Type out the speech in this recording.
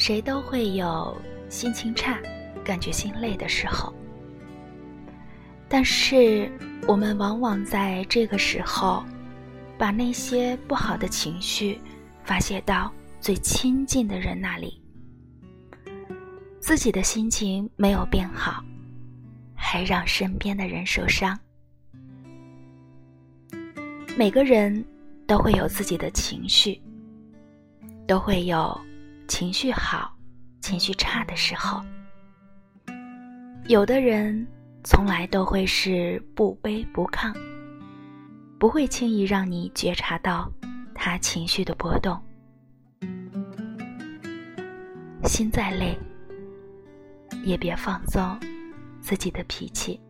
谁都会有心情差、感觉心累的时候，但是我们往往在这个时候，把那些不好的情绪发泄到最亲近的人那里，自己的心情没有变好，还让身边的人受伤。每个人都会有自己的情绪，都会有。情绪好，情绪差的时候，有的人从来都会是不卑不亢，不会轻易让你觉察到他情绪的波动。心再累，也别放纵自己的脾气。